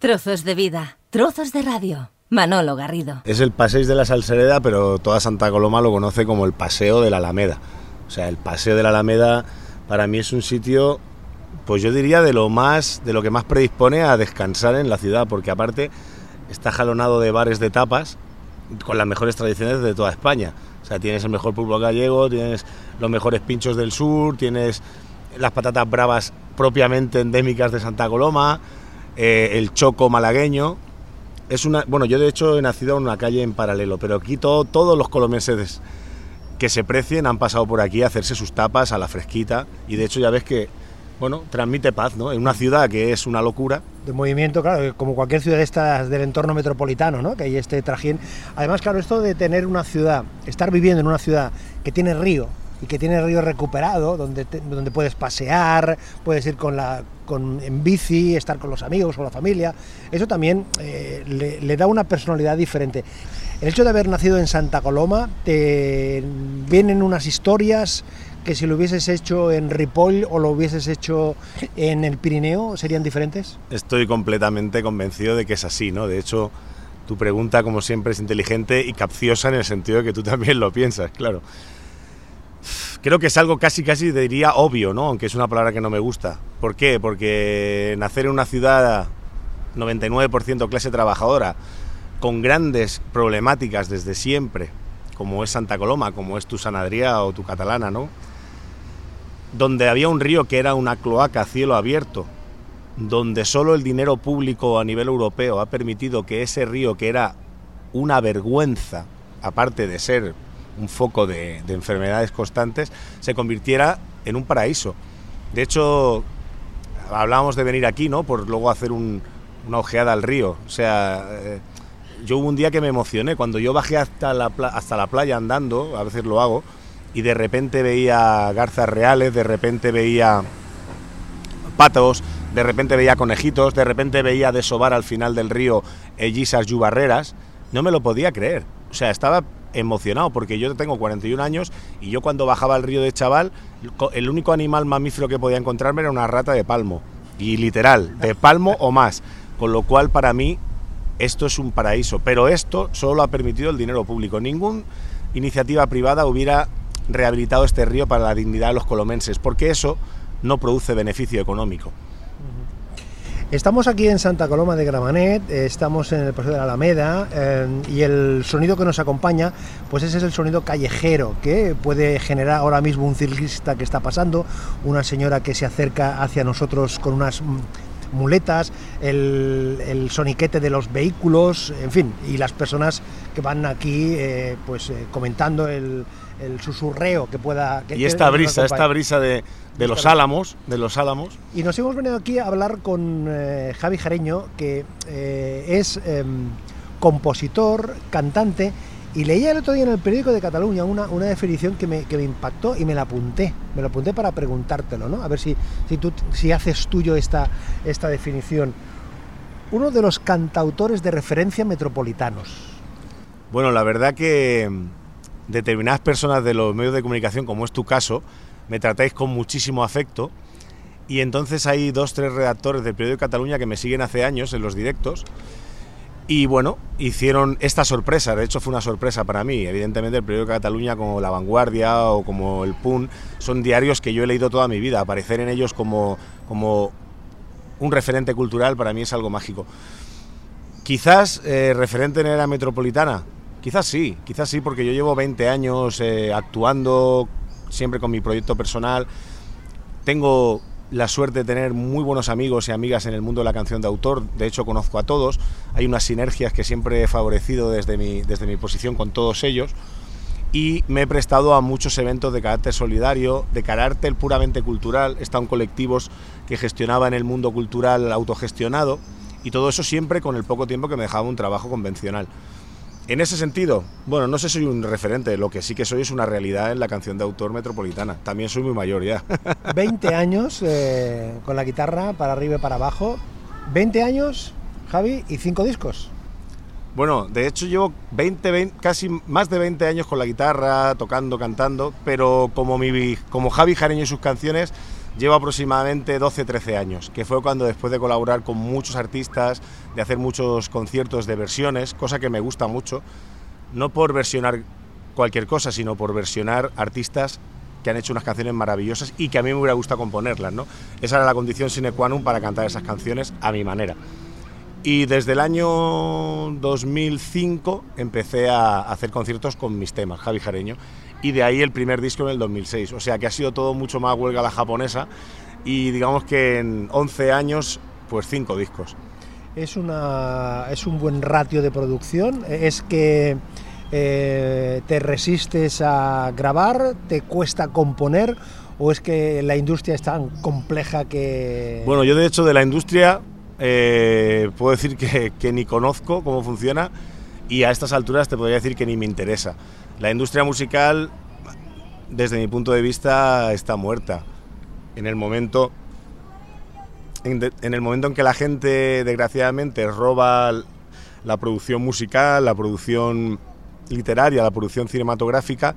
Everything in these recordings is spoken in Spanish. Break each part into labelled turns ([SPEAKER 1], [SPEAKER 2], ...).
[SPEAKER 1] Trozos de vida, trozos de radio. Manolo Garrido.
[SPEAKER 2] Es el Paseo de la Salsereda, pero toda Santa Coloma lo conoce como el Paseo de la Alameda. O sea, el Paseo de la Alameda para mí es un sitio, pues yo diría de lo más, de lo que más predispone a descansar en la ciudad, porque aparte está jalonado de bares de tapas con las mejores tradiciones de toda España. O sea, tienes el mejor pulpo gallego, tienes los mejores pinchos del sur, tienes las patatas bravas propiamente endémicas de Santa Coloma, eh, el choco malagueño. Es una, bueno, yo de hecho he nacido en una calle en paralelo, pero aquí todos los colomenses que se precien han pasado por aquí a hacerse sus tapas a la fresquita y de hecho ya ves que bueno, transmite paz, ¿no? En una ciudad que es una locura.
[SPEAKER 3] De movimiento, claro, como cualquier ciudad esta del entorno metropolitano, ¿no? Que hay este trajín. Además, claro, esto de tener una ciudad, estar viviendo en una ciudad que tiene río, y que tiene río recuperado, donde, donde puedes pasear, puedes ir con la, con, en bici, estar con los amigos, con la familia. Eso también eh, le, da una personalidad diferente. El hecho de haber nacido en Santa Coloma, te vienen unas historias que si lo hubieses hecho en Ripoll o lo hubieses hecho en el Pirineo, ¿serían diferentes?
[SPEAKER 2] Estoy completamente convencido de que es así, ¿no? De hecho, tu pregunta, como siempre, es inteligente y capciosa en el sentido de que tú también lo piensas, claro creo que es algo casi, casi diría obvio, ¿no? Aunque es una palabra que no me gusta. ¿Por qué? Porque nacer en una ciudad 99% clase trabajadora, con grandes problemáticas desde siempre, como es Santa Coloma, como es tu Sanadría o tu Catalana, ¿no? Donde había un río que era una cloaca a cielo abierto, donde solo el dinero público a nivel europeo ha permitido que ese río, que era una vergüenza, aparte de ser un foco de, enfermedades constantes, se convirtiera en un paraíso. De hecho, hablábamos de venir aquí, ¿no? Por luego hacer una ojeada al río. O sea, eh, yo hubo un día que me emocioné. Cuando yo bajé hasta la, hasta la playa andando, a veces lo hago, y de repente veía garzas reales, de repente veía patos, de repente veía conejitos, de repente veía desovar al final del río ellisas yubarreras, no me lo podía creer. O sea, estaba emocionado porque yo tengo 41 años y yo cuando bajaba al río de Chaval, el único animal mamífero que podía encontrarme era una rata de palmo. Y literal, de palmo o más. Con lo cual para mí esto es un paraíso. Pero esto solo lo ha permitido el dinero público. Ninguna iniciativa privada hubiera rehabilitado este río para la dignidad de los colomenses, porque eso no produce beneficio económico.
[SPEAKER 3] Estamos aquí en Santa Coloma de Gramanet, estamos en el Paseo de la Alameda eh, y el sonido que nos acompaña, pues ese es el sonido callejero que puede generar ahora mismo un ciclista que está pasando, una señora que se acerca hacia nosotros con unas muletas, el, soniquete de los vehículos, en fin, y las personas que van aquí eh, pues eh, comentando el, susurreo que pueda...
[SPEAKER 2] y esta brisa, esta brisa de, los álamos, de los álamos.
[SPEAKER 3] Y nos hemos venido aquí a hablar con eh, Javi Jareño, que es em, compositor, cantante, y leía el otro día en el periódico de Cataluña una, una definición que me, que me, impactó y me la apunté. Me la apunté para preguntártelo, ¿no? A ver si, si, tú, si haces tuyo esta, esta definición. Uno de los cantautores de referencia metropolitanos.
[SPEAKER 2] Bueno, la verdad que determinadas personas de los medios de comunicación, como es tu caso, me tratáis con muchísimo afecto. Y entonces hay dos, tres redactores del periódico de Cataluña que me siguen hace años en los directos y bueno, hicieron esta sorpresa, de hecho fue una sorpresa para mí. Evidentemente el periódico de Cataluña como La Vanguardia o como El Pun son diarios que yo he leído toda mi vida. Aparecer en ellos como, como un referente cultural para mí es algo mágico. Quizás eh, referente en era metropolitana, quizás sí, quizás sí, porque yo llevo 20 años eh, actuando siempre con mi proyecto personal. Tengo la suerte de tener muy buenos amigos y amigas en el mundo de la canción de autor, de hecho conozco a todos, hay unas sinergias que siempre he favorecido desde mi, desde mi posición con todos ellos. Y me he prestado a muchos eventos de carácter solidario, de carácter puramente cultural, he estado en colectivos que gestionaban el mundo cultural autogestionado. Y todo eso siempre con el poco tiempo que me dejaba un trabajo convencional. En ese sentido, bueno, no sé si soy un referente, lo que sí que soy es una realidad en la canción de autor metropolitana. También soy muy mayor ya.
[SPEAKER 3] 20 años eh, con la guitarra para arriba y para abajo. 20 años, Javi, y 5 discos.
[SPEAKER 2] Bueno, de hecho llevo 20, casi más de 20 años con la guitarra, tocando, cantando, pero como, mi, como Javi Jareño y sus canciones, llevo aproximadamente 12-13 años, que fue cuando después de colaborar con muchos artistas, de hacer muchos conciertos de versiones, cosa que me gusta mucho, no por versionar cualquier cosa, sino por versionar artistas que han hecho unas canciones maravillosas y que a mí me hubiera gustado componerlas, ¿no? Esa era la condición sine qua non para cantar esas canciones a mi manera. Y desde el año 2005 empecé a hacer conciertos con mis temas, Javi Jareño, y de ahí el primer disco en el 2006. O sea que ha sido todo mucho más huelga la japonesa y digamos que en 11 años, pues 5 discos.
[SPEAKER 3] Es, una, es un buen ratio de producción, es que eh, te resistes a grabar, te cuesta componer o es que la industria es tan compleja que...
[SPEAKER 2] Bueno, yo de hecho de la industria eh, puedo decir que, que, ni conozco cómo funciona y a estas alturas te podría decir que ni me interesa. La industria musical, desde mi punto de vista, está muerta. En el momento en, el momento en que la gente, desgraciadamente, roba la producción musical, la producción literaria, la producción cinematográfica,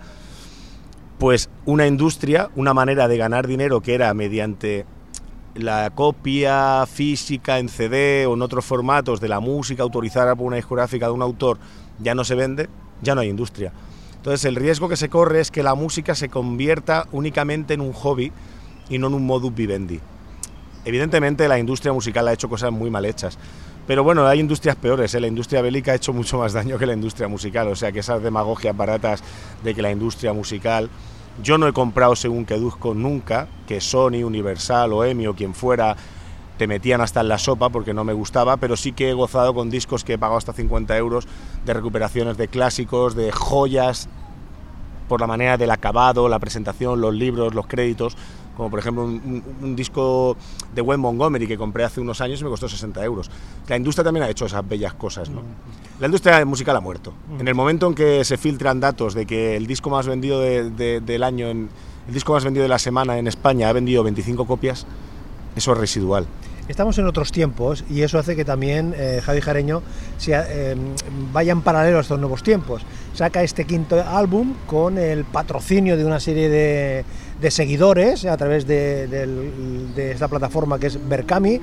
[SPEAKER 2] pues una industria, una manera de ganar dinero que era mediante la copia física en CD o en otros formatos de la música autorizada por una discográfica de un autor ya no se vende, ya no hay industria. Entonces el riesgo que se corre es que la música se convierta únicamente en un hobby y no en un modus vivendi. Evidentemente la industria musical ha hecho cosas muy mal hechas, pero bueno, hay industrias peores, ¿eh? la industria bélica ha hecho mucho más daño que la industria musical, o sea que esas demagogias baratas de que la industria musical yo no he comprado según que nunca, que Sony, Universal o EMI o quien fuera te metían hasta en la sopa porque no me gustaba, pero sí que he gozado con discos que he pagado hasta 50 euros de recuperaciones de clásicos, de joyas, por la manera del acabado, la presentación, los libros, los créditos, como por ejemplo un, un, un, disco de Wayne Montgomery que compré hace unos años y me costó 60 euros. La industria también ha hecho esas bellas cosas, ¿no? La industria musical ha muerto. En el momento en que se filtran datos de que el disco más vendido de, de, del año, en, el disco más vendido de la semana en España ha vendido 25 copias, eso es residual.
[SPEAKER 3] Estamos en otros tiempos y eso hace que también eh, Javi Jareño sea, eh, vaya en paralelo a estos nuevos tiempos. Saca este quinto álbum con el patrocinio de una serie de, seguidores a través de, esta plataforma que es Berkami.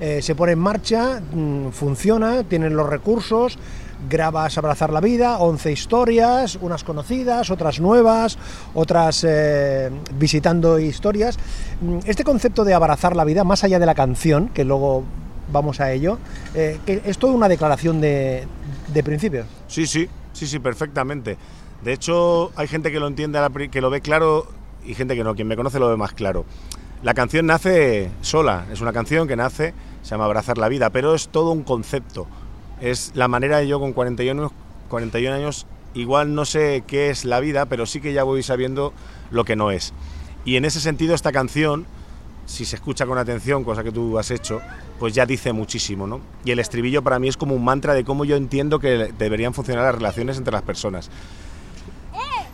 [SPEAKER 3] Eh, se pone en marcha, mmm, funciona, tienen los recursos, grabas Abrazar la Vida, 11 historias, unas conocidas, otras nuevas, otras eh, visitando historias. Este concepto de abrazar la vida, más allá de la canción, que luego vamos a ello, eh, que es toda una declaración de, de principios.
[SPEAKER 2] Sí, sí, sí, sí, perfectamente. De hecho, hay gente que lo entiende, que lo ve claro y gente que no. Quien me conoce lo ve más claro. La canción nace sola, es una canción que nace, se llama Abrazar la Vida, pero es todo un concepto es la manera de yo con 41, 41 años, igual no sé qué es la vida, pero sí que ya voy sabiendo lo que no es. Y en ese sentido esta canción, si se escucha con atención, cosa que tú has hecho, pues ya dice muchísimo, ¿no? Y el estribillo para mí es como un mantra de cómo yo entiendo que deberían funcionar las relaciones entre las personas.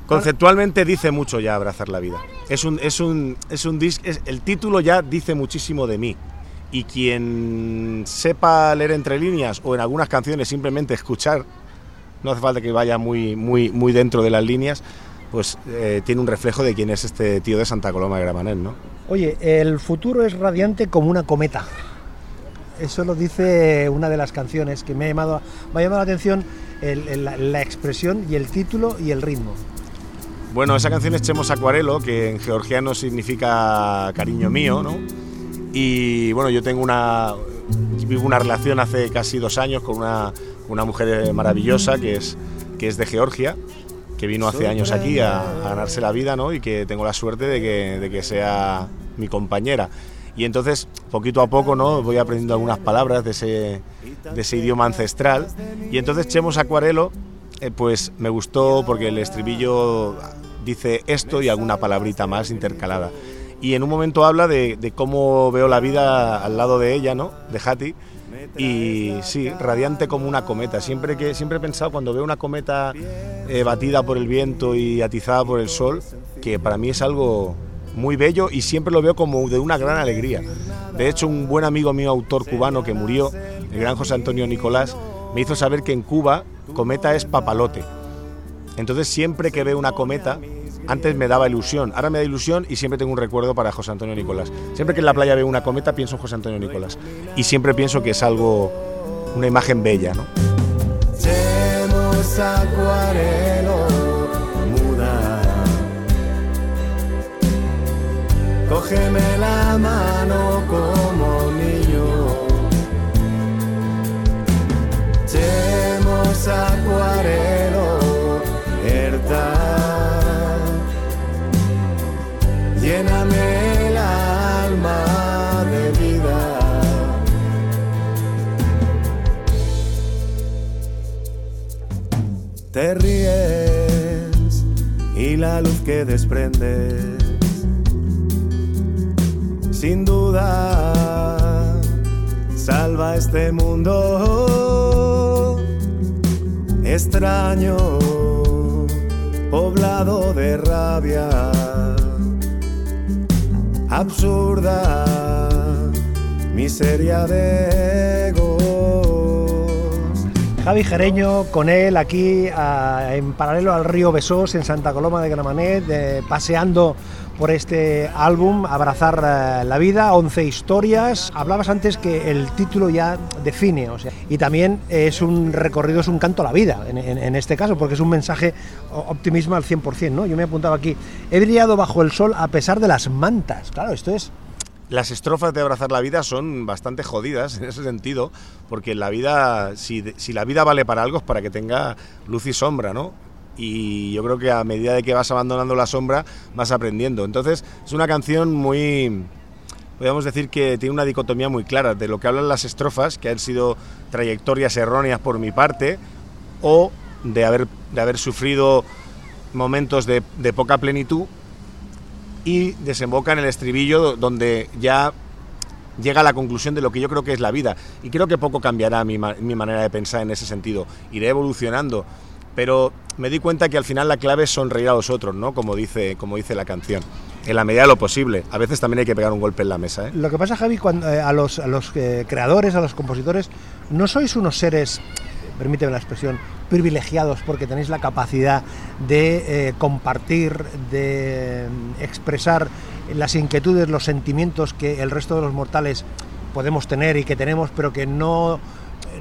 [SPEAKER 2] Conceptualmente dice mucho ya abrazar la vida. Es un, es un, es un disc, es, el título ya dice muchísimo de mí y quien sepa leer entre líneas o en algunas canciones simplemente escuchar, no hace falta que vaya muy, muy, muy dentro de las líneas, pues eh, tiene un reflejo de quién es este tío de Santa Coloma de Gramanet, ¿no?
[SPEAKER 3] Oye, el futuro es radiante como una cometa. Eso lo dice una de las canciones que me ha llamado, me ha llamado la atención el, el, la expresión y el título y el ritmo.
[SPEAKER 2] Bueno, esa canción es Chemos Acuarelo, que en georgiano significa cariño mío, ¿no? Y bueno, yo tengo una, vivo una relación hace casi dos años con una, una mujer maravillosa que es, que es de Georgia, que vino hace años aquí a, a, ganarse la vida, ¿no? Y que tengo la suerte de que, de que sea mi compañera. Y entonces, poquito a poco, ¿no? Voy aprendiendo algunas palabras de ese, de ese idioma ancestral. Y entonces Chemos Acuarelo, eh, pues me gustó porque el estribillo dice esto y alguna palabrita más intercalada y en un momento habla de, cómo veo la vida al lado de ella, ¿no? De Hattie. Y sí, radiante como una cometa. Siempre, que, siempre he pensado cuando veo una cometa eh, batida por el viento y atizada por el sol, que para mí es algo muy bello y siempre lo veo como de una gran alegría. De hecho, un buen amigo mío, autor cubano que murió, el gran José Antonio Nicolás, me hizo saber que en Cuba cometa es papalote. Entonces siempre que veo una cometa Antes me daba ilusión, ahora me da ilusión y siempre tengo un recuerdo para José Antonio Nicolás. Siempre que en la playa veo una cometa pienso en José Antonio Nicolás. Y siempre pienso que es algo, una imagen bella, ¿no?
[SPEAKER 4] Cógeme la mano como niño. Lléname el alma de vida. Te ríes y la luz que desprendes sin duda salva este mundo extraño, poblado de rabia absurda, miseria de egos.
[SPEAKER 3] Javi Jereño con él aquí en paralelo al río Besós en Santa Coloma de Gramanet, paseando por este álbum, Abrazar eh, la vida, 11 historias. Hablabas antes que el título ya define, o sea, y también es un recorrido, es un canto a la vida, en, este caso, porque es un mensaje optimismo al 100%, ¿no? Yo me he apuntado aquí, he brillado bajo el sol a pesar de las mantas. Claro, esto es
[SPEAKER 2] las estrofas de Abrazar la Vida son bastante jodidas en ese sentido, porque la vida, si, si, la vida vale para algo, es para que tenga luz y sombra, ¿no? Y yo creo que a medida de que vas abandonando la sombra vas aprendiendo. Entonces es una canción muy, podríamos decir que tiene una dicotomía muy clara de lo que hablan las estrofas, que han sido trayectorias erróneas por mi parte, o de haber, de haber sufrido momentos de, poca plenitud y desemboca en el estribillo donde ya llega a la conclusión de lo que yo creo que es la vida. Y creo que poco cambiará mi, mi manera de pensar en ese sentido. Iré evolucionando pero me di cuenta que al final la clave es sonreír a los otros, ¿no? Como dice, como dice la canción. En la medida de lo posible. A veces también hay que pegar un golpe en la mesa. ¿eh?
[SPEAKER 3] Lo que pasa, Javi, cuando, eh, a los, a los eh, creadores, a los compositores, no sois unos seres, permíteme la expresión, privilegiados porque tenéis la capacidad de compartir, de expresar las inquietudes, los sentimientos que el resto de los mortales podemos tener y que tenemos, pero que no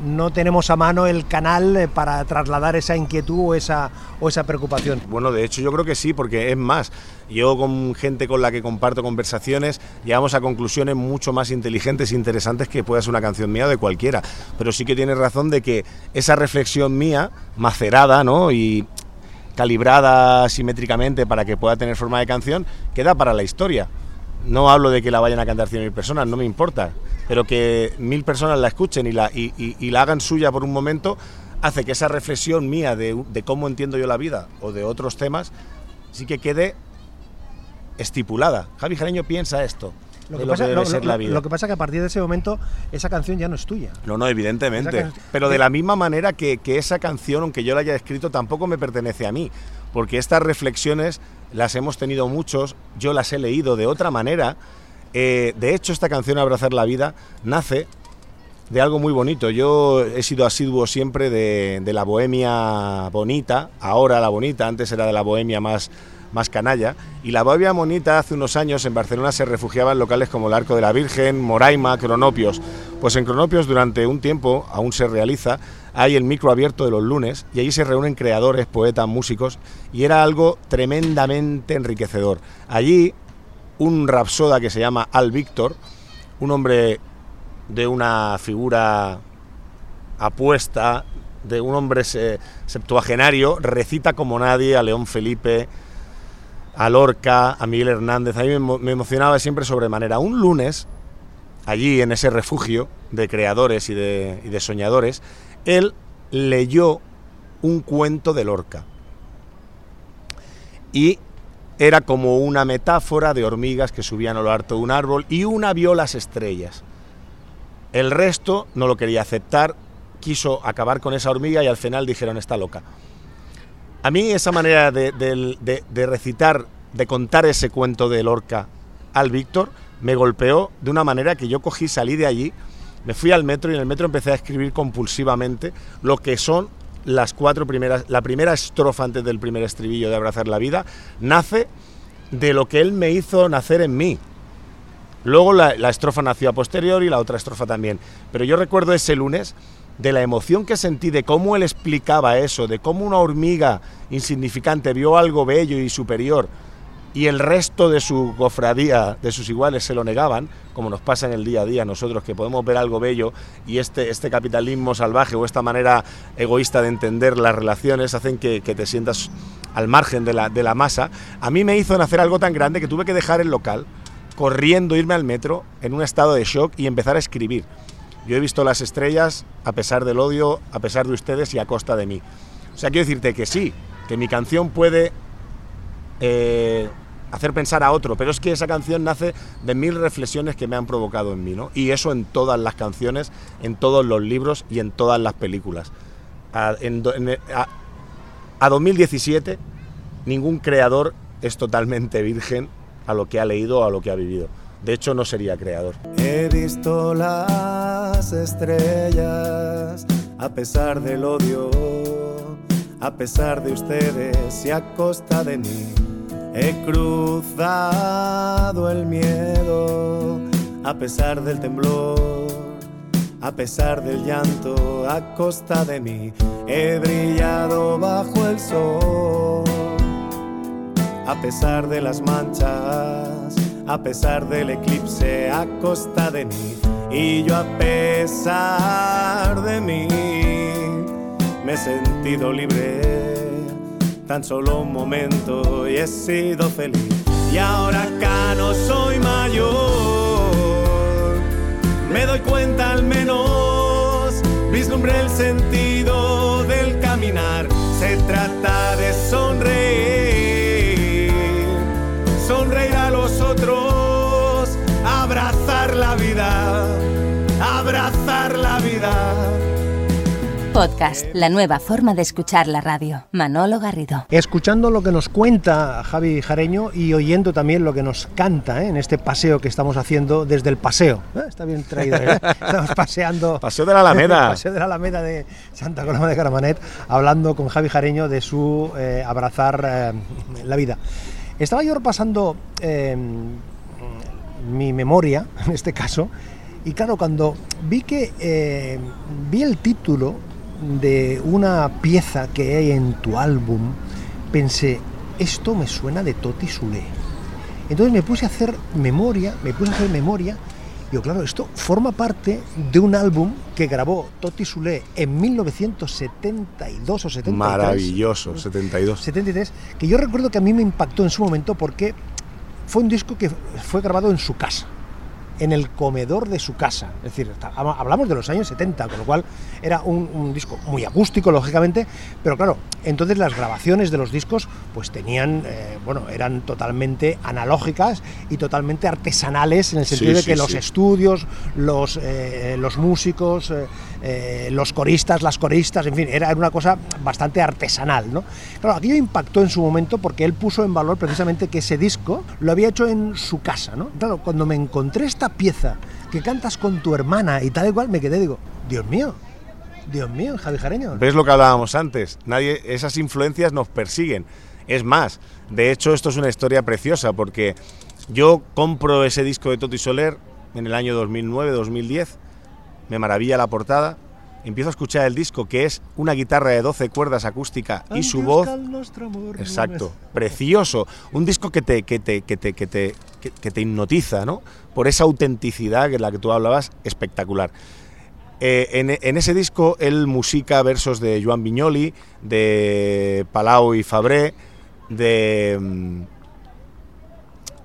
[SPEAKER 3] no tenemos a mano el canal eh, para trasladar esa inquietud o esa, o esa preocupación.
[SPEAKER 2] Bueno, de hecho yo creo que sí, porque es más, yo con gente con la que comparto conversaciones llegamos a conclusiones mucho más inteligentes e interesantes que pueda ser una canción mía o de cualquiera, pero sí que tienes razón de que esa reflexión mía, macerada ¿no? y calibrada simétricamente para que pueda tener forma de canción, queda para la historia. No hablo de que la vayan a cantar 100.000 personas, no me importa pero que mil personas la escuchen y la, y, la hagan suya por un momento, hace que esa reflexión mía de, cómo entiendo yo la vida o de otros temas sí que quede estipulada. Javi Jareño piensa esto.
[SPEAKER 3] Lo que, pasa, lo, que pasa que a partir de ese momento esa canción ya no es tuya.
[SPEAKER 2] No, no, evidentemente. Pero de la misma manera que, que, esa canción, aunque yo la haya escrito, tampoco me pertenece a mí. Porque estas reflexiones las hemos tenido muchos, yo las he leído de otra manera eh, de hecho, esta canción Abrazar la Vida nace de algo muy bonito. Yo he sido asiduo siempre de, la bohemia bonita, ahora la bonita, antes era de la bohemia más, más canalla. Y la bohemia bonita hace unos años en Barcelona se refugiaba en locales como el Arco de la Virgen, Moraima, Cronopios. Pues en Cronopios durante un tiempo, aún se realiza, hay el micro abierto de los lunes y allí se reúnen creadores, poetas, músicos y era algo tremendamente enriquecedor. Allí un rapsoda que se llama Al Víctor, un hombre de una figura apuesta, de un hombre septuagenario, recita como nadie a León Felipe, a Lorca, a Miguel Hernández. A mí me emocionaba siempre sobremanera. Un lunes, allí en ese refugio de creadores y de, y de soñadores, él leyó un cuento de Lorca. Y era como una metáfora de hormigas que subían a lo alto de un árbol y una vio las estrellas. El resto no lo quería aceptar, quiso acabar con esa hormiga y al final dijeron está loca. A mí esa manera de, recitar, de contar ese cuento de Lorca al Víctor, me golpeó de una manera que yo cogí, salí de allí, me fui al metro y en el metro empecé a escribir compulsivamente lo que son las cuatro primeras, la primera estrofa antes del primer estribillo de Abrazar la vida, nace de lo que él me hizo nacer en mí. Luego la, estrofa nació a posteriori y la otra estrofa también. Pero yo recuerdo ese lunes de la emoción que sentí de cómo él explicaba eso, de cómo una hormiga insignificante vio algo bello y superior y el resto de su cofradía, de sus iguales, se lo negaban, como nos pasa en el día a día nosotros, que podemos ver algo bello y este, este capitalismo salvaje o esta manera egoísta de entender las relaciones hacen que, te sientas al margen de la, de la masa, a mí me hizo nacer algo tan grande que tuve que dejar el local, corriendo, irme al metro, en un estado de shock y empezar a escribir. Yo he visto las estrellas a pesar del odio, a pesar de ustedes y a costa de mí. O sea, quiero decirte que sí, que mi canción puede eh, hacer pensar a otro, pero es que esa canción nace de mil reflexiones que me han provocado en mí, ¿no? Y eso en todas las canciones, en todos los libros y en todas las películas. A, en, a, a 2017, ningún creador es totalmente virgen a lo que ha leído o a lo que ha vivido. De hecho, no sería creador.
[SPEAKER 4] He visto las estrellas a pesar del odio, a pesar de ustedes y a costa de mí. He cruzado el miedo a pesar del temblor, a pesar del llanto, a costa de mí. He brillado bajo el sol, a pesar de las manchas, a pesar del eclipse, a costa de mí. Y yo a pesar de mí me he sentido libre tan solo un momento y he sido feliz. Y ahora acá no soy mayor, me doy cuenta al menos, vislumbré el sentido del caminar. Se trata
[SPEAKER 1] Podcast, la nueva forma de escuchar la radio. Manolo Garrido.
[SPEAKER 3] Escuchando lo que nos cuenta Javi Jareño y oyendo también lo que nos canta ¿eh? en este paseo que estamos haciendo desde el paseo. ¿Eh? Está bien traído, ¿eh? Estamos paseando.
[SPEAKER 2] Paseo de la Alameda.
[SPEAKER 3] paseo de la Alameda de Santa Coloma de Caramanet, hablando con Javi Jareño de su eh, abrazar la vida. Estaba yo repasando mi memoria, en este caso, y claro, cuando vi que vi el título de una pieza que hay en tu álbum, pensé, esto me suena de Toti Sule. Entonces me puse a hacer memoria, me puse a hacer memoria, y yo, claro, esto forma parte de un álbum que grabó Toti Sule en 1972 o 73.
[SPEAKER 2] Maravilloso, 72.
[SPEAKER 3] 73, que yo recuerdo que a mí me impactó en su momento porque fue un disco que fue grabado en su casa en el comedor de su casa. Es decir, hablamos de los años 70, con lo cual era un, un, disco muy acústico, lógicamente, pero claro, entonces las grabaciones de los discos pues tenían, eh, bueno, eran totalmente analógicas y totalmente artesanales en el sentido sí, de que sí, los sí. estudios, los, eh, los músicos, eh, los coristas, las coristas, en fin, era una cosa bastante artesanal, ¿no? Claro, aquello impactó en su momento porque él puso en valor precisamente que ese disco lo había hecho en su casa, ¿no? Claro, cuando me encontré esta pieza que cantas con tu hermana y tal y me quedé, digo, Dios mío, Dios mío, Javi Jareño.
[SPEAKER 2] ¿Ves lo que hablábamos antes? Nadie, esas influencias nos persiguen. Es más, de hecho esto es una historia preciosa porque yo compro ese disco de Toti Soler en el año 2009-2010, me maravilla la portada, empiezo a escuchar el disco que es una guitarra de 12 cuerdas acústica y su voz exacto precioso. Un disco que te que te, que te, que te, que, te hipnotiza no por esa autenticidad que la que tú hablabas espectacular. Eh, en, en, ese disco él musica versos de Joan Viñoli de Palau y Fabré de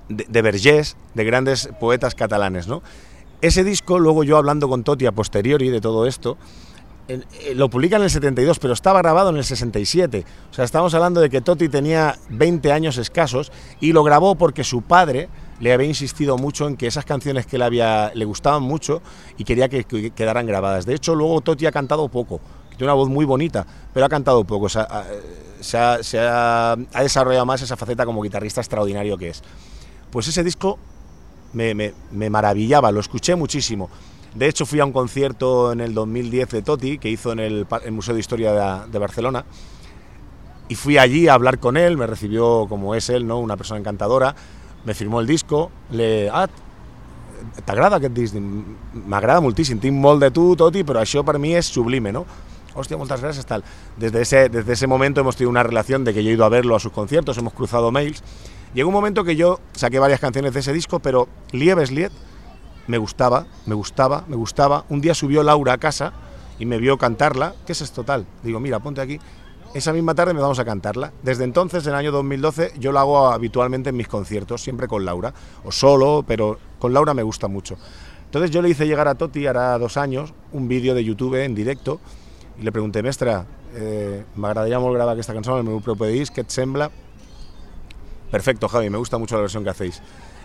[SPEAKER 2] de, de Vergés de grandes poetas catalanes no ese disco, luego yo hablando con Toti a posteriori de todo esto, eh, lo publica en el 72, pero estaba grabado en el 67. O sea, estamos hablando de que Toti tenía 20 años escasos y lo grabó porque su padre le había insistido mucho en que esas canciones que le, había, le gustaban mucho y quería que, que quedaran grabadas. De hecho, luego Toti ha cantado poco, tiene una voz muy bonita, pero ha cantado poco. O sea, se ha, ha desarrollado más esa faceta como guitarrista extraordinario que es. Pues ese disco me, me, me, maravillaba, lo escuché muchísimo. De hecho, fui a un concierto en el 2010 de Toti, que hizo en el, Museo de Historia de, Barcelona, y fui allí a hablar con él, me recibió como es él, ¿no? una persona encantadora, me firmó el disco, le... Ah, t'agrada aquest disc? M'agrada moltíssim, tinc molt de tu, Toti, però això per mi és sublime, ¿no? Hostia, muchas gracias, tal. Desde ese, desde ese momento hemos tenido una relación de que yo he ido a verlo a sus conciertos, hemos cruzado mails. Llegó un momento que yo saqué varias canciones de ese disco, pero Lieves Liet me gustaba, me gustaba, me gustaba. Un día subió Laura a casa y me vio cantarla. ¿Qué es esto tal? Digo, mira, ponte aquí. Esa misma tarde me vamos a cantarla. Desde entonces, en el año 2012, yo lo hago habitualmente en mis conciertos, siempre con Laura, o solo, pero con Laura me gusta mucho. Entonces yo le hice llegar a Toti, hará dos años, un vídeo de YouTube en directo, i le pregunté, mestre, eh, m'agradaria molt gravar aquesta cançó el meu et sembla? Perfecto, Javi, me gusta mucho la versión que hacéis.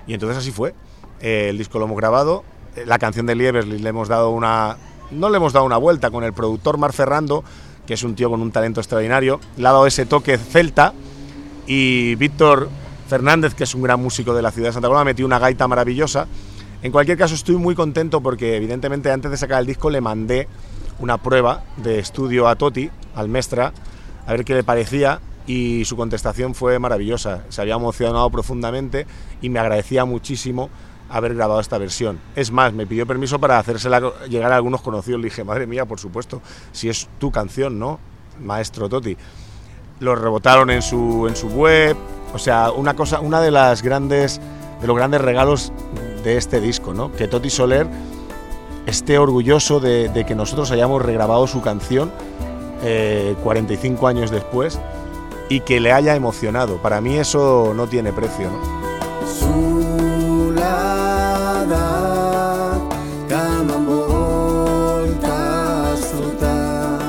[SPEAKER 2] Y entonces así fue. Eh, el disco lo hemos grabado, eh, la canción de Lieberly le hemos dado una... No le hemos dado una vuelta con el productor Mar Ferrando, que es un tío con un talento extraordinario, le ha dado ese toque celta y Víctor Fernández, que es un gran músico de la ciudad de Santa Coloma, metió una gaita maravillosa. En cualquier caso, estoy muy contento porque, evidentemente, antes de sacar el disco le mandé una prueba de estudio a Toti, al Mestra, a ver qué le parecía y su contestación fue maravillosa. Se había emocionado profundamente y me agradecía muchísimo haber grabado esta versión. Es más, me pidió permiso para hacérsela llegar a algunos conocidos. Le dije, madre mía, por supuesto, si es tu canción, ¿no? Maestro Toti. Lo rebotaron en su, en su web. O sea, una cosa, una de las grandes, de los grandes regalos de este disco, ¿no? Que Toti Soler esté orgulloso de, que nosotros hayamos regrabado su canción eh, 45 años después y que le haya emocionado. Para mí eso no tiene precio, ¿no?
[SPEAKER 4] Que m'envolta flotant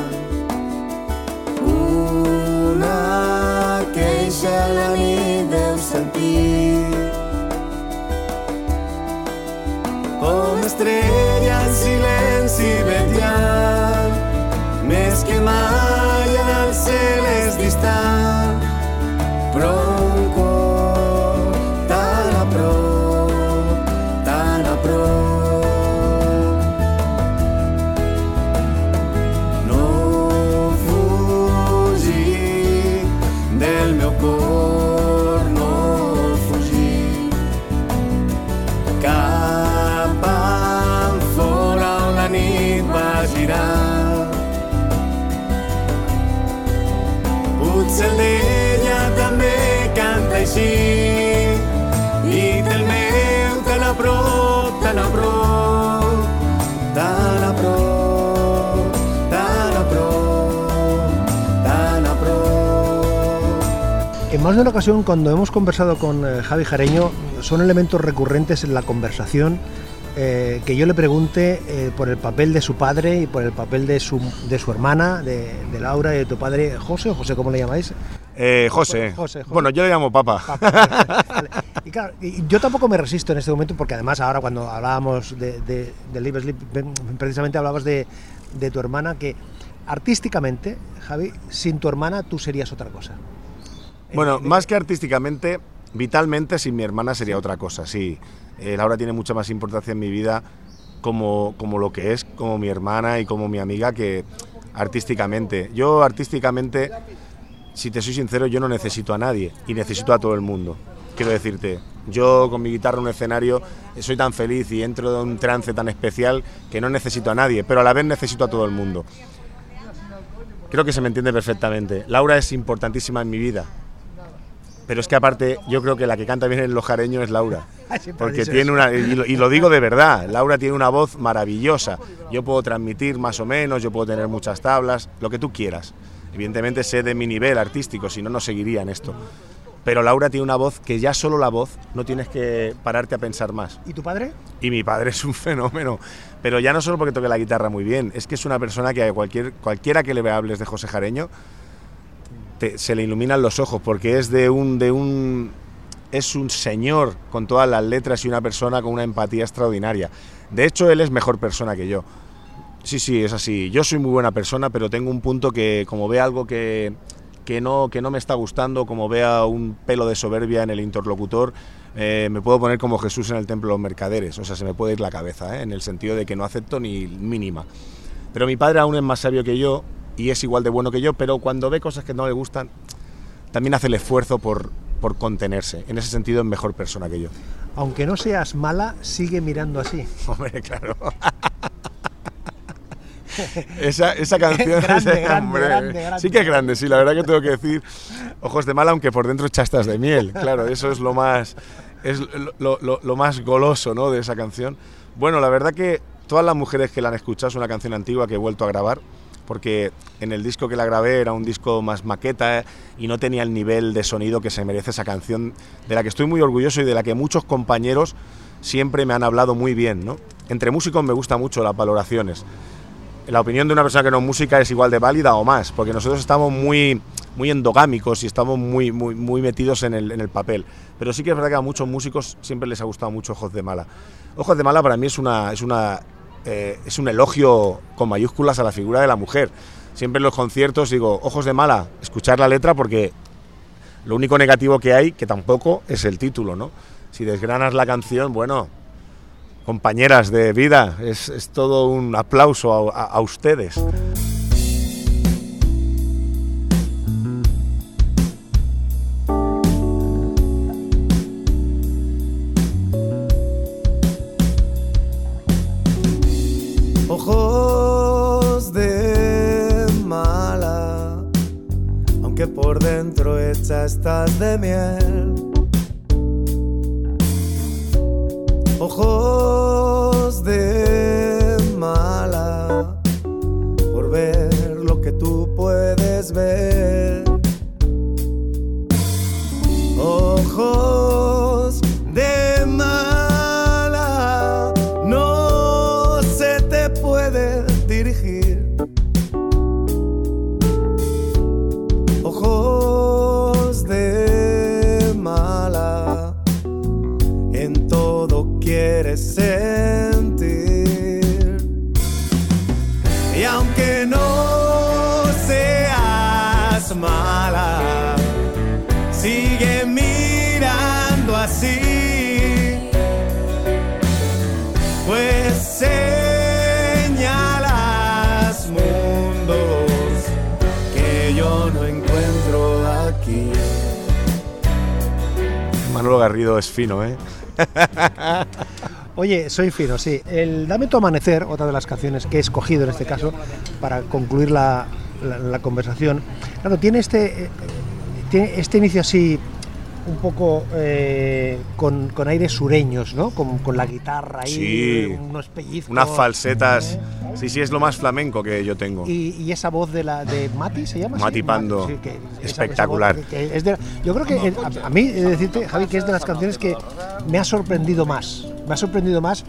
[SPEAKER 4] En
[SPEAKER 3] más de una ocasión, cuando hemos conversado con eh, Javi Jareño, son elementos recurrentes en la conversación eh, que yo le pregunte eh, por el papel de su padre y por el papel de su, de su hermana, de, de Laura y de tu padre, José o José, ¿cómo le llamáis?
[SPEAKER 2] Eh, José.
[SPEAKER 3] José, José.
[SPEAKER 2] Bueno, yo le llamo papa.
[SPEAKER 3] Papá. Vale. Y claro, y yo tampoco me resisto en este momento porque además ahora cuando hablábamos de, de, de Live Sleep, precisamente hablabas de, de tu hermana que artísticamente, Javi, sin tu hermana tú serías otra cosa.
[SPEAKER 2] Bueno, más que artísticamente, vitalmente, sin mi hermana sería otra cosa, sí. Eh, Laura tiene mucha más importancia en mi vida como, como lo que es, como mi hermana y como mi amiga, que artísticamente. Yo artísticamente, si te soy sincero, yo no necesito a nadie y necesito a todo el mundo. Quiero decirte, yo con mi guitarra en un escenario eh, soy tan feliz y entro en un trance tan especial que no necesito a nadie, pero a la vez necesito a todo el mundo. Creo que se me entiende perfectamente. Laura es importantísima en mi vida, pero es que aparte yo creo que la que canta bien en los jareños es Laura. Porque tiene una, y lo, y lo digo de verdad, Laura tiene una voz maravillosa. Yo puedo transmitir más o menos, yo puedo tener muchas tablas, lo que tú quieras. Evidentemente sé de mi nivel artístico, si no, no seguiría en esto. Pero Laura tiene una voz que ya solo la voz no tienes que pararte a pensar más.
[SPEAKER 3] ¿Y tu padre?
[SPEAKER 2] Y mi padre es un fenómeno. Pero ya no solo porque toque la guitarra muy bien, es que es una persona que a cualquier, cualquiera que le hables de José Jareño se le iluminan los ojos porque es de un, de un es un señor con todas las letras y una persona con una empatía extraordinaria. De hecho, él es mejor persona que yo. Sí, sí, es así. Yo soy muy buena persona, pero tengo un punto que como ve algo que, que no, que no me está gustando, como vea un pelo de soberbia en el interlocutor, eh, me puedo poner como Jesús en el templo de los mercaderes, o sea, se me puede ir la cabeza, ¿eh? en el sentido de que no acepto ni mínima. Pero mi padre aún es más sabio que yo y es igual de bueno que yo, pero cuando ve cosas que no le gustan, también hace el esfuerzo por, por contenerse. En ese sentido es mejor persona que yo.
[SPEAKER 3] Aunque no seas mala, sigue mirando así.
[SPEAKER 2] Hombre, claro. esa, esa, canción
[SPEAKER 3] grande, grande, grande,
[SPEAKER 2] sí que es grande, sí, la verdad que tengo que decir ojos de mala, aunque por dentro chastas de miel. Claro, eso es lo más, es lo, lo, lo, más goloso ¿no? de esa canción. Bueno, la verdad que todas las mujeres que la han escuchado es una canción antigua que he vuelto a grabar porque en el disco que la grabé era un disco más maqueta y no tenía el nivel de sonido que se merece esa canción, de la que estoy muy orgulloso y de la que muchos compañeros siempre me han hablado muy bien. ¿no? Entre músicos me gustan mucho las valoraciones. La opinión de una persona que no es música es igual de válida o más, porque nosotros estamos muy, muy endogámicos y estamos muy, muy, muy metidos en el, en el papel. Pero sí que es verdad que a muchos músicos siempre les ha gustado mucho Ojos de Mala. Ojos de Mala para mí es una, es una eh, es un elogio con mayúsculas a la figura de la mujer. Siempre en los conciertos digo, ojos de mala, escuchar la letra porque lo único negativo que hay, que tampoco es el título, ¿no? Si desgranas la canción, bueno, compañeras de vida, es, es todo un aplauso a, ustedes.
[SPEAKER 4] Estás de miel. Ojos Y aunque no seas mala, sigue mirando así. Pues señalas mundos que yo no encuentro aquí.
[SPEAKER 2] Manolo Garrido es fino, ¿eh?
[SPEAKER 3] Oye, soy fino, sí. El Dame tu amanecer, otra de las canciones que he escogido en este caso para concluir la, la, conversación, claro, tiene este, eh, tiene este inicio así un poco eh, con, con, aires sureños, ¿no? Con, con, la guitarra ahí,
[SPEAKER 2] sí,
[SPEAKER 3] unos pellizcos.
[SPEAKER 2] Unas falsetas. ¿eh? Sí, sí, es lo más flamenco que yo tengo.
[SPEAKER 3] Y, y esa voz de la de Mati, ¿se llama?
[SPEAKER 2] Mati Pando. Sí, que Espectacular.
[SPEAKER 3] Esa, esa que es de, yo creo que a, a mí, he de decirte, Javi, que es de las canciones que me ha sorprendido más. Me ha sorprendido más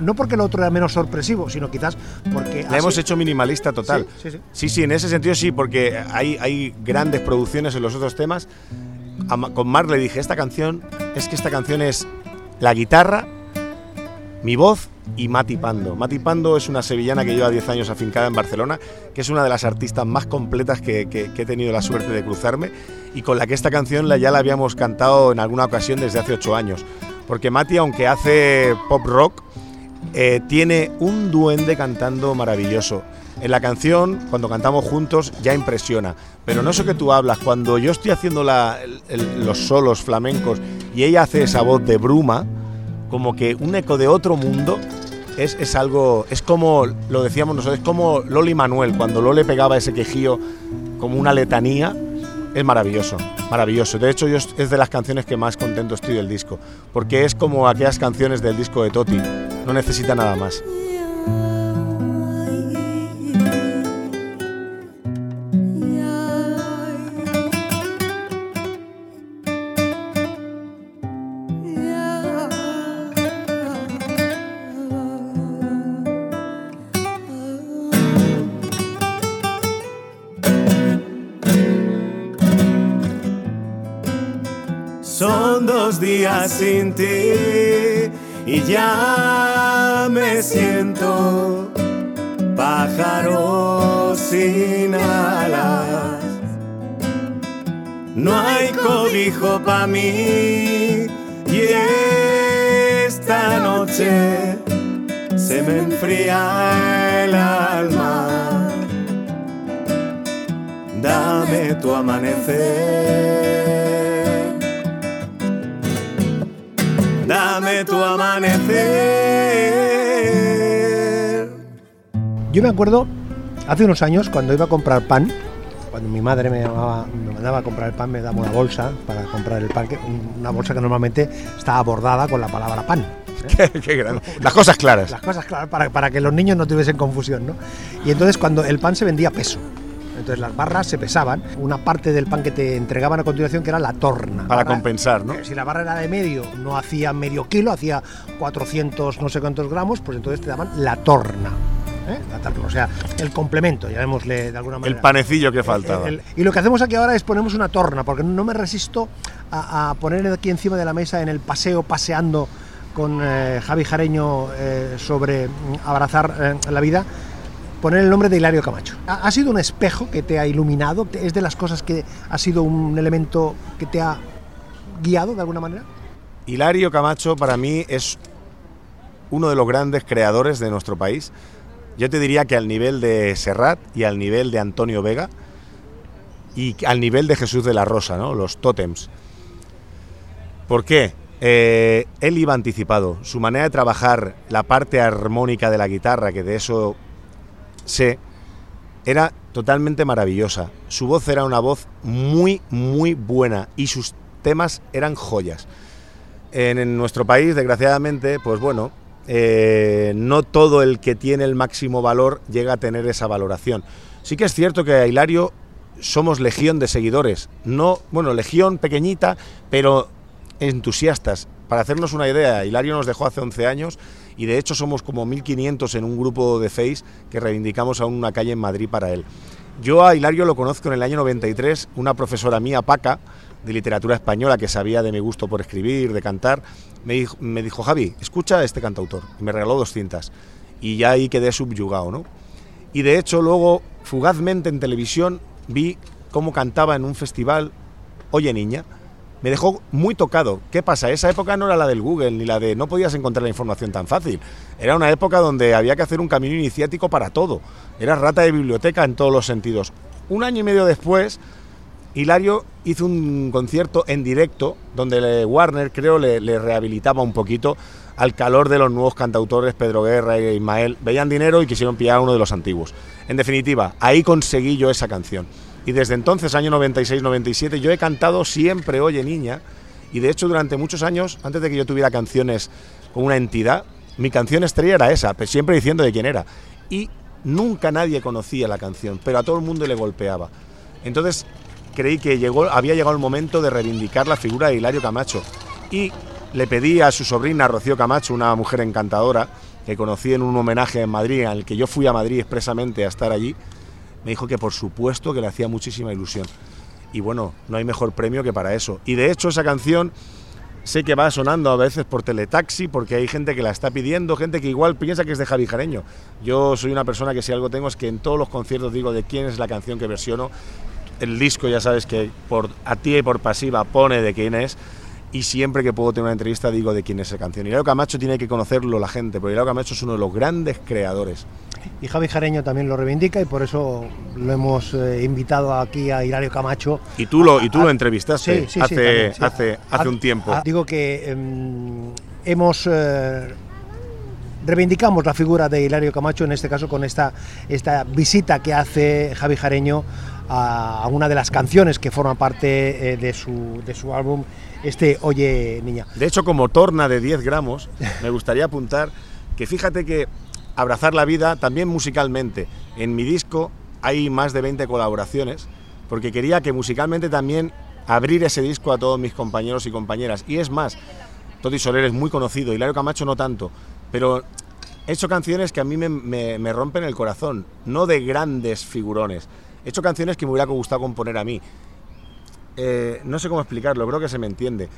[SPEAKER 3] no porque el otro era menos sorpresivo, sino quizás porque...
[SPEAKER 2] La hemos hecho minimalista total.
[SPEAKER 3] Sí, sí, sí.
[SPEAKER 2] sí, sí en ese sentido sí, porque hay, hay grandes producciones en los otros temas. Con Mark le dije, esta canción, es que esta canción es la guitarra, mi voz y Mati Pando. Mati Pando es una sevillana que lleva 10 años afincada en Barcelona, que es una de las artistas más completas que, he tenido la suerte de cruzarme y con la que esta canción ya la habíamos cantado en alguna ocasión desde hace 8 años. Porque Mati, aunque hace pop rock, eh, tiene un duende cantando maravilloso. En la canción, cuando cantamos juntos, ya impresiona. Pero no eso que tú hablas, cuando yo estoy haciendo los solos flamencos y ella hace esa voz de bruma, como que un eco de otro mundo, es, algo, es como, lo decíamos nosotros, es como Loli Manuel, cuando Lole pegaba ese quejío como una letanía, es maravilloso, maravilloso. De hecho, es de las canciones que más contento estoy del disco, porque es como aquellas canciones del disco de Toti, no necesita nada más.
[SPEAKER 4] Son dos días sin ti y ya me siento pájaro sin alas. no hay cobijo para mí. Y esta noche se me enfría el alma. Dame tu amanecer. Dame tu amanecer.
[SPEAKER 3] Yo me acuerdo hace unos años cuando iba a comprar pan, cuando mi madre me, llamaba- me mandaba a comprar el pan, me daba una bolsa para comprar el pan, una bolsa que normalmente estaba bordada con la palabra pan.
[SPEAKER 2] Qué, qué grande. Las cosas claras.
[SPEAKER 3] Las cosas claras para, para que los niños no tuviesen confusión, ¿no? Y entonces cuando el pan se vendía a peso. Entonces las barras se pesaban, una parte del pan que te entregaban a continuación que era la torna.
[SPEAKER 2] Para
[SPEAKER 3] Barra-
[SPEAKER 2] compensar, ¿no?
[SPEAKER 3] Eh, Si la barra era de medio, no hacía medio kilo, hacía 400 no sé cuántos gramos, pues entonces te daban la torna. ¿eh? O sea, el complemento, llamémosle de alguna manera.
[SPEAKER 2] El panecillo que faltaba.
[SPEAKER 3] El- el- y lo que hacemos aquí ahora es ponemos una torna, porque no me resisto a, a poner aquí encima de la mesa en el paseo, paseando con eh, Javi Jareño eh, sobre mm, abrazar eh, la vida, poner el nombre de Hilario Camacho. ¿Ha, sido un espejo que te ha iluminado? ¿Es de las cosas que ha sido un elemento que te ha guiado de alguna manera?
[SPEAKER 2] Hilario Camacho para mí es uno de los grandes creadores de nuestro país. Yo te diría que al nivel de Serrat y al nivel de Antonio Vega y al nivel de Jesús de la Rosa, ¿no? los tótems. ¿Por qué? Eh, él iba anticipado. Su manera de trabajar la parte armónica de la guitarra, que de eso sé, era totalmente maravillosa. Su voz era una voz muy, muy buena y sus temas eran joyas. En, en nuestro país, desgraciadamente, pues bueno, eh, no todo el que tiene el máximo valor llega a tener esa valoración. Sí que es cierto que a Hilario somos legión de seguidores, no, bueno, legión pequeñita, pero entusiastas. Para hacernos una idea, Hilario nos dejó hace 11 años y de hecho somos como 1500 en un grupo de Face que reivindicamos a una calle en Madrid para él. Yo a Hilario lo conozco en el año 93, una profesora mía, Paca, de literatura española, que sabía de mi gusto por escribir, de cantar, me dijo, me dijo Javi, escucha a este cantautor. Y me regaló dos cintas. Y ya ahí quedé subyugado, ¿no? Y de hecho luego, fugazmente en televisión, vi cómo cantaba en un festival Oye Niña. Me dejó muy tocado. ¿Qué pasa? Esa época no era la del Google, ni la de no podías encontrar la información tan fácil. Era una época donde había que hacer un camino iniciático para todo. Era rata de biblioteca en todos los sentidos. Un año y medio después, Hilario hizo un concierto en directo donde Warner, creo, le, le rehabilitaba un poquito al calor de los nuevos cantautores Pedro Guerra e Ismael. Veían dinero y quisieron pillar a uno de los antiguos. En definitiva, ahí conseguí yo esa canción. Y desde entonces, año 96-97, yo he cantado siempre Oye Niña. Y de hecho, durante muchos años, antes de que yo tuviera canciones con una entidad, mi canción estrella era esa, pero siempre diciendo de quién era. Y nunca nadie conocía la canción, pero a todo el mundo le golpeaba. Entonces creí que llegó, había llegado el momento de reivindicar la figura de Hilario Camacho. Y le pedí a su sobrina Rocío Camacho, una mujer encantadora, que conocí en un homenaje en Madrid, al que yo fui a Madrid expresamente a estar allí, me dijo que por supuesto que le hacía muchísima ilusión. Y bueno, no hay mejor premio que para eso. Y de hecho esa canción sé que va sonando a veces por teletaxi porque hay gente que la está pidiendo, gente que igual piensa que es de Javi Jareño. Yo soy una persona que si algo tengo es que en todos los conciertos digo de quién es la canción que versiono. El disco ya sabes que por a ti y por pasiva pone de quién es y siempre que puedo tener una entrevista digo de quién es esa canción. Hilario Camacho tiene que conocerlo la gente, porque Hilario Camacho es uno de los grandes creadores.
[SPEAKER 3] Y Javi Jareño también lo reivindica y por eso lo hemos eh, invitado aquí a Hilario Camacho.
[SPEAKER 2] Y tú lo, y tú
[SPEAKER 3] Ah,
[SPEAKER 2] lo entrevistaste
[SPEAKER 3] Sí, sí, sí,
[SPEAKER 2] hace,
[SPEAKER 3] también,
[SPEAKER 2] hace, hace
[SPEAKER 3] Ah,
[SPEAKER 2] un tiempo.
[SPEAKER 3] ah, digo que em, hemos eh, reivindicamos la figura de Hilario Camacho, en este caso con esta, esta visita que hace Javi Jareño a, a una de las canciones que forman parte eh, de, su, de su álbum, este Oye Niña.
[SPEAKER 2] De hecho, como torna de 10 gramos, me gustaría apuntar que fíjate que abrazar la vida también musicalmente. En mi disco hay más de 20 colaboraciones, porque quería que musicalmente también abrir ese disco a todos mis compañeros y compañeras. Y es más, Toti Soler es muy conocido, Hilario Camacho no tanto, pero he hecho canciones que a mí me, me- me rompen el corazón, no de grandes figurones. He hecho canciones que me hubiera gustado componer a mí. Eh, no sé cómo explicarlo, creo que se me entiende.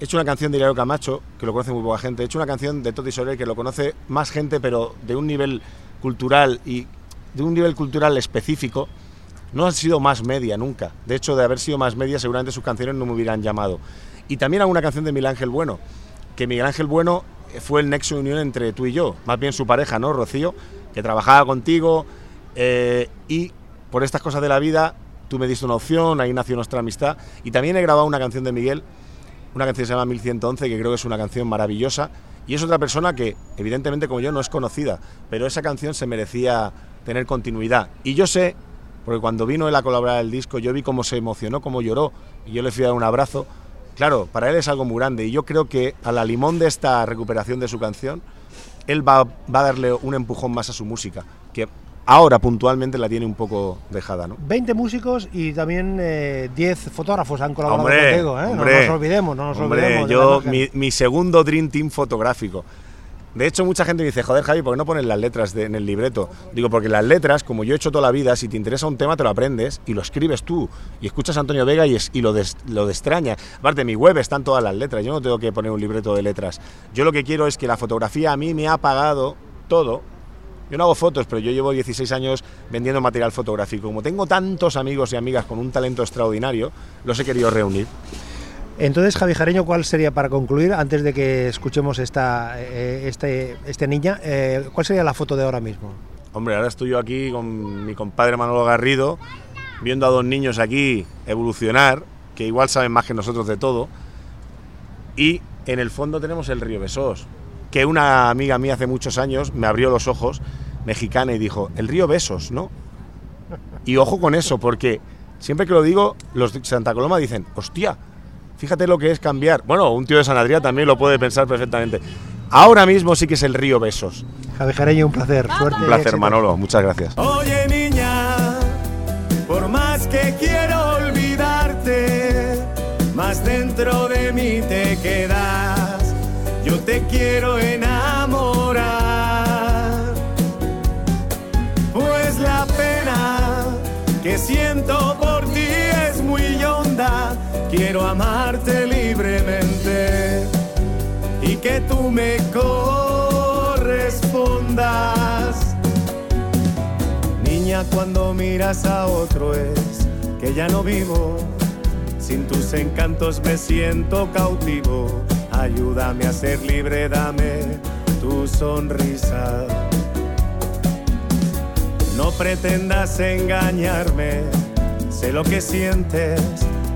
[SPEAKER 2] He hecho una canción de Hilario Camacho, que lo conoce muy poca gente. He hecho una canción de Toti Soler, que lo conoce más gente, pero de un nivel cultural y de un nivel cultural específico.
[SPEAKER 5] no han sido más media nunca. De hecho, de haber sido más media, seguramente sus canciones no me hubieran llamado. Y también alguna canción de Miguel Ángel Bueno, que Miguel Ángel Bueno fue el nexo de unión entre tú y yo, más bien su pareja, ¿no, Rocío? Que trabajaba contigo eh, y por estas cosas de la vida tú me diste una opción, ahí nació nuestra amistad. Y también he grabado una canción de Miguel, una canción que se llama 1111, que creo que es una canción maravillosa. Y es otra persona que, evidentemente como yo, no es conocida, pero esa canción se merecía tener continuidad. Y yo sé, porque cuando vino él a colaborar el disco, yo vi cómo se emocionó, cómo lloró, y yo le fui a dar un abrazo. Claro, para él es algo muy grande, y yo creo que a la limón de esta recuperación de su canción, él va, va a darle un empujón más a su música, que ahora puntualmente la tiene un poco dejada. ¿no?
[SPEAKER 3] 20 músicos y también 10 eh, fotógrafos han colaborado contigo, ¿eh? no nos olvidemos, no nos olvidemos.
[SPEAKER 5] Yo, mi, mi, segundo Dream Team fotográfico. De hecho, mucha gente dice, joder, Javi, ¿por qué no pones las letras en el libreto? Digo, porque las letras, como yo he hecho toda la vida, si te interesa un tema, te lo aprendes y lo escribes tú. Y escuchas a Antonio Vega y, es, y lo, des, lo destraña. Aparte, en mi web están todas las letras. Yo no tengo que poner un libreto de letras. Yo lo que quiero es que la fotografía a mí me ha pagado todo yo no hago fotos, pero yo llevo 16 años vendiendo material fotográfico. Como tengo tantos amigos y amigas con un talento extraordinario, los he querido reunir.
[SPEAKER 3] Entonces, Javi Jareño, ¿cuál sería para concluir, antes de que escuchemos esta, eh, este, este niña, eh, cuál sería la foto de ahora mismo?
[SPEAKER 5] Hombre, ahora estoy yo aquí con mi compadre Manolo Garrido, viendo a dos niños aquí evolucionar, que igual saben más que nosotros de todo, y en el fondo tenemos el río Besós, que una amiga mía hace muchos años me abrió los ojos, mexicana, y dijo, el río Besos, ¿no? Y ojo con eso, porque siempre que lo digo, los de Santa Coloma dicen, hostia, fíjate lo que es cambiar. Bueno, un tío de San Adrián también lo puede pensar perfectamente. Ahora mismo sí que es el río Besos.
[SPEAKER 3] Javi Jareño, un placer. Suerte.
[SPEAKER 5] Un placer, Manolo. Muchas gracias.
[SPEAKER 2] Oye, niña, por más que quiero olvidarte, más dentro de mí te quedas yo te quiero enamorar. Que tú me correspondas. Niña, cuando miras a otro es que ya no vivo, sin tus encantos me siento cautivo Ayúdame a ser libre, dame tu sonrisa. No pretendas engañarme, sé lo que sientes,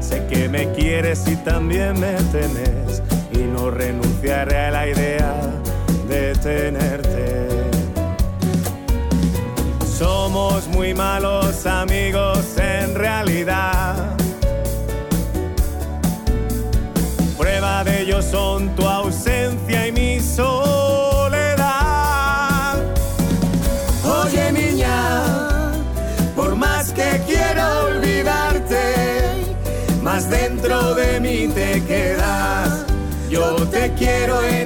[SPEAKER 2] sé que me quieres y también me temes y no renunciaré a la idea de tenerte. Somos muy malos amigos en realidad Prueba de ello son tu ausencia y mi soledad. Oye niña, por más que quiera olvidarte, más dentro de mí te quedas. Te quiero enamorar.